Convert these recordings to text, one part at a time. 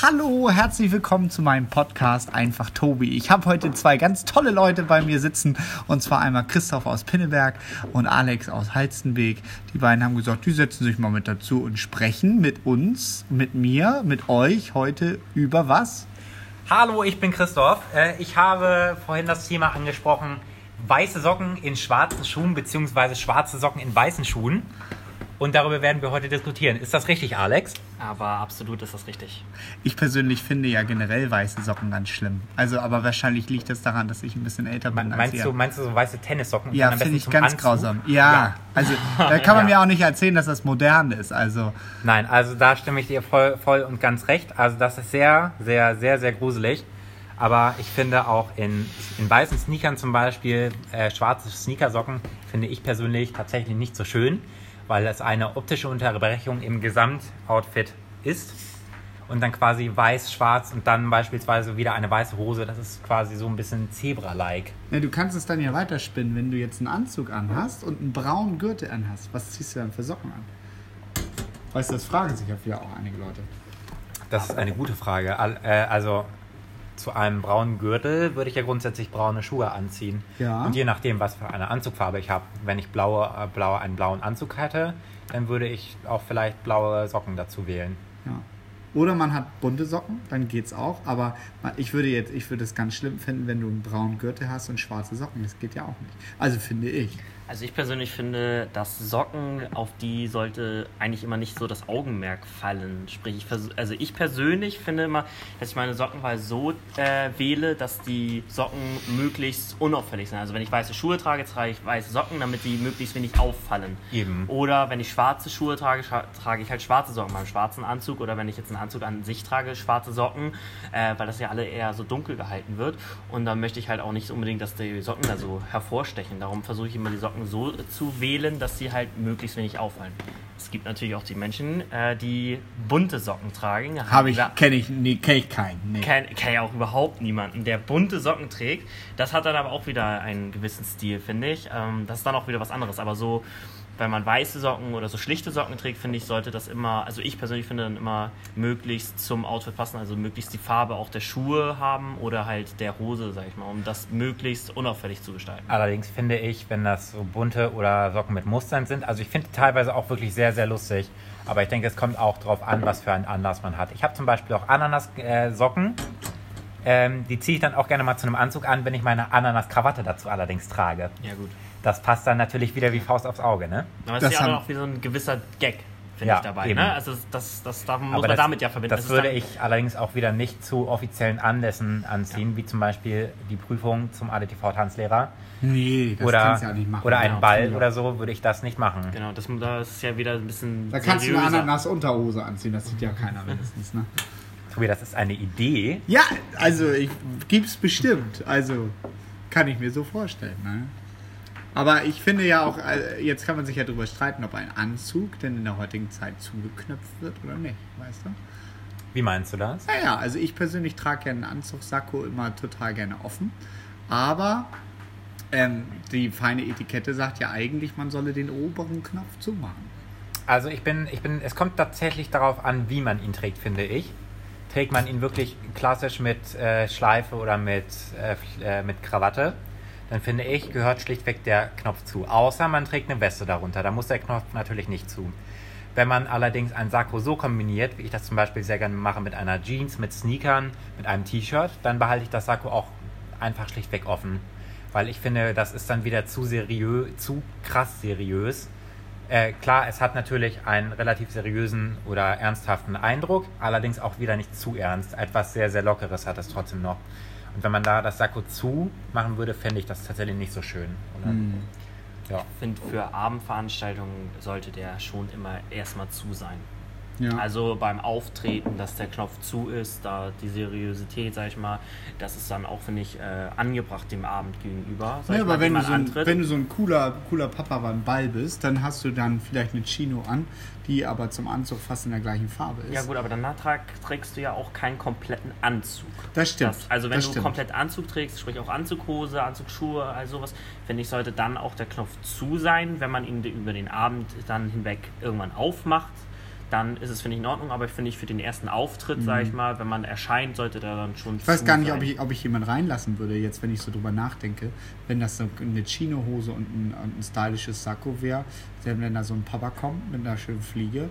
Hallo, herzlich willkommen zu meinem Podcast Einfach Tobi. Ich habe heute zwei ganz tolle Leute bei mir sitzen und zwar einmal Christoph aus Pinneberg und Alex aus Halstenweg. Die beiden haben gesagt, die setzen sich mal mit dazu und sprechen mit uns, mit mir, mit euch heute über was? Hallo, ich bin Christoph. Äh, Ich habe vorhin das Thema angesprochen, weiße Socken in schwarzen Schuhen beziehungsweise schwarze Socken in weißen Schuhen. Und darüber werden wir heute diskutieren. Ist das richtig, Alex? Aber absolut ist das richtig. Ich persönlich finde ja generell weiße Socken ganz schlimm. Also, aber wahrscheinlich liegt das daran, dass ich ein bisschen älter bin. als Meinst ihr. du, meinst du so weiße Tennissocken? Ja, finde ich ganz Anzug? grausam. Ja, also da kann man Ja. mir auch nicht erzählen, dass das modern ist. Also, Nein, also da stimme ich dir voll, voll und ganz recht. Also das ist sehr, sehr, sehr, sehr gruselig. Aber ich finde auch in, in weißen Sneakern zum Beispiel, äh, schwarze Sneakersocken, finde ich persönlich tatsächlich nicht so schön, weil es eine optische Unterbrechung im Gesamtoutfit ist. Und dann quasi weiß, schwarz und dann beispielsweise wieder eine weiße Hose. Das ist quasi so ein bisschen Zebra-like. ja, du kannst es dann ja weiterspinnen, wenn du jetzt einen Anzug anhast und einen braunen Gürtel anhast. Was ziehst du dann für Socken an? Weißt du, das fragen sich ja auch einige Leute. Das ist eine gute Frage. Äh, Also zu einem braunen Gürtel würde ich ja grundsätzlich braune Schuhe anziehen. Ja. Und je nachdem, was für eine Anzugfarbe ich habe. Wenn ich blaue, äh, blaue, einen blauen Anzug hätte, dann würde ich auch vielleicht blaue Socken dazu wählen. Ja. Oder man hat bunte Socken, dann geht's auch. Aber ich würde jetzt, ich würde es ganz schlimm finden, wenn du einen braunen Gürtel hast und schwarze Socken. Das geht ja auch nicht. Also finde ich. Also ich persönlich finde, dass Socken, auf die sollte eigentlich immer nicht so das Augenmerk fallen. Sprich, ich also ich persönlich finde immer, dass ich meine Sockenwahl so äh, wähle, dass die Socken möglichst unauffällig sind. Also wenn ich weiße Schuhe trage, trage ich weiße Socken, damit die möglichst wenig auffallen. Eben. Oder wenn ich schwarze Schuhe trage, trage ich halt schwarze Socken beim schwarzen Anzug. Oder wenn ich jetzt einen Anzug an sich trage, schwarze Socken, äh, weil das ja alle eher so dunkel gehalten wird. Und dann möchte ich halt auch nicht unbedingt, dass die Socken da so hervorstechen. Darum versuche ich immer die Socken so zu wählen, dass sie halt möglichst wenig auffallen. Es gibt natürlich auch die Menschen, äh, die bunte Socken tragen. Habe ich, kenne ich, nee, kenne ich keinen. Nee. kenn, kenn ja auch überhaupt niemanden, der bunte Socken trägt. Das hat dann aber auch wieder einen gewissen Stil, finde ich. Ähm, das ist dann auch wieder was anderes. Aber so, wenn man weiße Socken oder so schlichte Socken trägt, finde ich, sollte das immer, also ich persönlich finde dann immer möglichst zum Outfit passen. Also möglichst die Farbe auch der Schuhe haben oder halt der Hose, sag ich mal, um das möglichst unauffällig zu gestalten. Allerdings finde ich, wenn das so bunte oder Socken mit Mustern sind, also ich finde teilweise auch wirklich sehr, sehr lustig. Aber ich denke, es kommt auch darauf an, was für einen Anlass man hat. Ich habe zum Beispiel auch Ananas-Socken. Ähm, die ziehe ich dann auch gerne mal zu einem Anzug an, wenn ich meine Ananas-Krawatte dazu allerdings trage. Ja, gut. Das passt dann natürlich wieder wie Faust aufs Auge, ne? Aber es Das ist ja auch wie so ein gewisser Gag, finde Ja, ich dabei. eben. Ne? Also das, das, das muss Aber man das, damit ja verbinden. Das ist würde ich allerdings auch wieder nicht zu offiziellen Anlässen anziehen, wie zum Beispiel die Prüfung zum ADTV-Tanzlehrer Nee, das oder, kannst du ja nicht machen. oder einen Ja, Ball ja. oder so, würde ich das nicht machen. Genau, das, das ist ja wieder ein bisschen Da kannst du eine seriöser. Ananas-Unterhose anziehen, das sieht ja keiner wenigstens. Ne? Tobi, das ist eine Idee. Ja, also ich gibt's bestimmt. Also kann ich mir so vorstellen. Ne? Aber ich finde ja auch, äh, jetzt kann man sich ja darüber streiten, ob ein Anzug denn in der heutigen Zeit zugeknöpft wird oder nicht, weißt du? Wie meinst du das? Naja, also ich persönlich trage ja einen Anzugssacko immer total gerne offen. Aber ähm, die feine Etikette sagt ja eigentlich, man solle den oberen Knopf zumachen. Also ich bin, ich bin, es kommt tatsächlich darauf an, wie man ihn trägt, finde ich. Trägt man ihn wirklich klassisch mit äh, Schleife oder mit, äh, äh, mit Krawatte, dann finde ich, gehört schlichtweg der Knopf zu. Außer man trägt eine Weste darunter, da muss der Knopf natürlich nicht zu. Wenn man allerdings ein Sakko so kombiniert, wie ich das zum Beispiel sehr gerne mache mit einer Jeans, mit Sneakern, mit einem T-Shirt, dann behalte ich das Sakko auch einfach schlichtweg offen. Weil ich finde, das ist dann wieder zu seriös, zu krass seriös. Äh, klar, es hat natürlich einen relativ seriösen oder ernsthaften Eindruck, allerdings auch wieder nicht zu ernst. Etwas sehr, sehr Lockeres hat es trotzdem noch. Und wenn man da das Sakko zu machen würde, fände ich das tatsächlich nicht so schön. Oder? Ja. Ich finde, für Abendveranstaltungen sollte der schon immer erstmal zu sein. Ja. Also beim Auftreten, dass der Knopf zu ist, da die Seriosität, sag ich mal, das ist dann auch, finde ich, äh, angebracht dem Abend gegenüber. Ja, ich mal, aber wenn du, so ein, wenn du so ein cooler, cooler Papa beim Ball bist, dann hast du dann vielleicht eine Chino an, die aber zum Anzug fast in der gleichen Farbe ist. ja gut, aber danach trägst du ja auch keinen kompletten Anzug. Das stimmt. Das, also wenn das du stimmt. komplett Anzug trägst, sprich auch Anzughose, Anzugsschuhe, all sowas, finde ich, sollte dann auch der Knopf zu sein, wenn man ihn über den Abend dann hinweg irgendwann aufmacht. Dann ist es, finde ich, in Ordnung. Aber ich finde, ich für den ersten Auftritt, sage ich mal, wenn man erscheint, sollte der dann schon. Mhm. Ich weiß gar nicht, ob ich, ob ich jemand reinlassen würde, jetzt wenn ich so drüber nachdenke, wenn das so eine Chinohose und ein, und ein stylisches Sakko wäre, denn wenn da so ein Papa kommt mit einer schönen Fliege,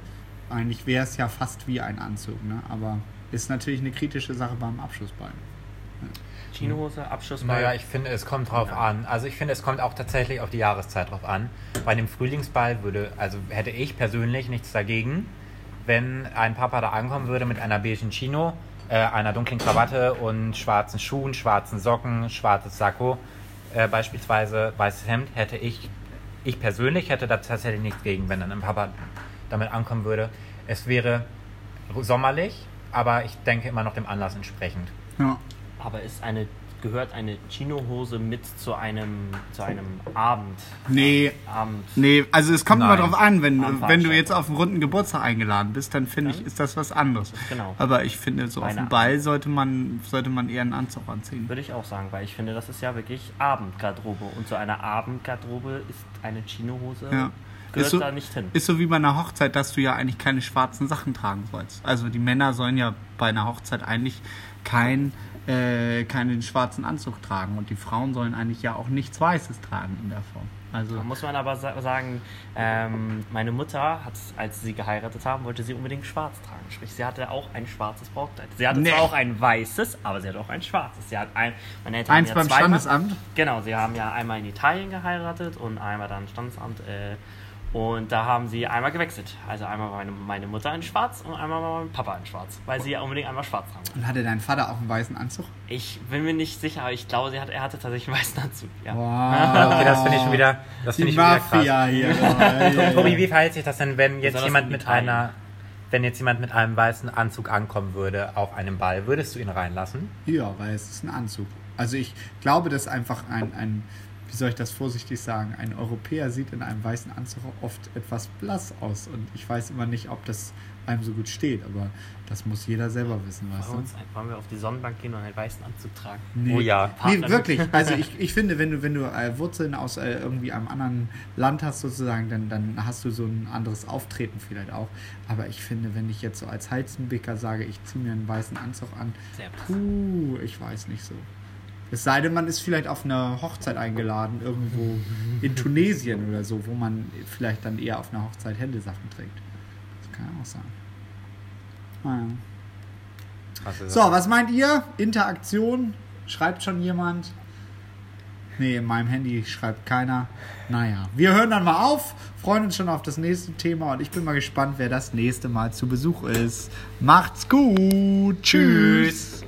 eigentlich wäre es ja fast wie ein Anzug, ne? aber ist natürlich eine kritische Sache beim Abschlussball. Chinohose, Abschlussball. Naja, ich finde, es kommt drauf Ja. an. Also ich finde, es kommt auch tatsächlich auf die Jahreszeit drauf an. Bei einem Frühlingsball würde, also hätte ich persönlich nichts dagegen, wenn ein Papa da ankommen würde mit einer beigen Chino, äh, einer dunklen Krawatte und schwarzen Schuhen, schwarzen Socken, schwarzes Sakko, äh, beispielsweise weißes Hemd, hätte ich, ich persönlich hätte da tatsächlich nichts gegen, wenn dann ein Papa damit ankommen würde. Es wäre sommerlich, aber ich denke immer noch dem Anlass entsprechend. Ja. Aber ist eine, gehört eine Chinohose mit zu einem, zu einem Abend? Nee. Abend. Nee, also es kommt immer Nein. drauf an, wenn, wenn du jetzt auf einen runden Geburtstag eingeladen bist, dann finde ich, ist das was anderes. Genau. Aber ich finde, so auf dem. Ball sollte man, sollte man eher einen Anzug anziehen. Würde ich auch sagen, weil ich finde, das ist ja wirklich Abendgarderobe. Und zu einer Abendgarderobe ist eine Chinohose, Ja. Gehört Ist so, da nicht hin. ist so wie bei einer Hochzeit, dass du ja eigentlich keine schwarzen Sachen tragen sollst. Also die Männer sollen ja bei einer Hochzeit eigentlich kein, äh, keinen schwarzen Anzug tragen und die Frauen sollen eigentlich ja auch nichts Weißes tragen in der Form. Also Da muss man aber sa sagen, ähm, meine Mutter hat, als sie geheiratet haben, wollte sie unbedingt schwarz tragen. Sprich, sie hatte auch ein schwarzes Brautkleid. Sie hatte Nee. zwar auch ein weißes, aber sie hatte auch ein schwarzes. Sie hat ein, meine Eltern eins haben ja beim Standesamt. Genau, sie haben ja einmal in Italien geheiratet und einmal dann Standesamt. Äh, und da haben sie einmal gewechselt. Also einmal war meine, meine Mutter in schwarz und einmal war mein Papa in schwarz. Weil sie ja unbedingt einmal schwarz haben. Und hatte dein Vater auch einen weißen Anzug? Ich bin mir nicht sicher, aber ich glaube, sie hat, er hatte tatsächlich einen weißen Anzug. Ja. Wow. Okay, das finde ich schon wieder, das Die finde ich schon wieder krass. Mafia hier. Ja, ja, Tobi, ja. wie verhält sich das denn, wenn jetzt jemand mit Italien. einer, wenn jetzt jemand mit einem weißen Anzug ankommen würde auf einem Ball, würdest du ihn reinlassen? Ja, weil es ist ein Anzug. Also ich glaube, dass einfach ein, ein, wie soll ich das vorsichtig sagen, ein Europäer sieht in einem weißen Anzug oft etwas blass aus. Und ich weiß immer nicht, ob das einem so gut steht, aber das muss jeder selber wissen, weißt Bei du? uns wollen wir auf die Sonnenbank gehen und einen weißen Anzug tragen. Nee. Oh ja. Nee, Partner- wirklich. Also ich, ich finde, wenn du, wenn du äh, Wurzeln aus äh, irgendwie einem anderen Land hast sozusagen, dann, dann hast du so ein anderes Auftreten vielleicht auch. Aber ich finde, wenn ich jetzt so als Heizenbicker sage, ich ziehe mir einen weißen Anzug an, puh, ich weiß nicht so. Es sei denn, man ist vielleicht auf eine Hochzeit eingeladen, irgendwo in Tunesien oder so, wo man vielleicht dann eher auf einer Hochzeit helle Sachen trägt. Das kann ja auch sein. Naja. Also, So, was meint ihr? Interaktion? Schreibt schon jemand? Nee, in meinem Handy schreibt keiner. Naja, wir hören dann mal auf, freuen uns schon auf das nächste Thema und ich bin mal gespannt, wer das nächste Mal zu Besuch ist. Macht's gut. Tschüss.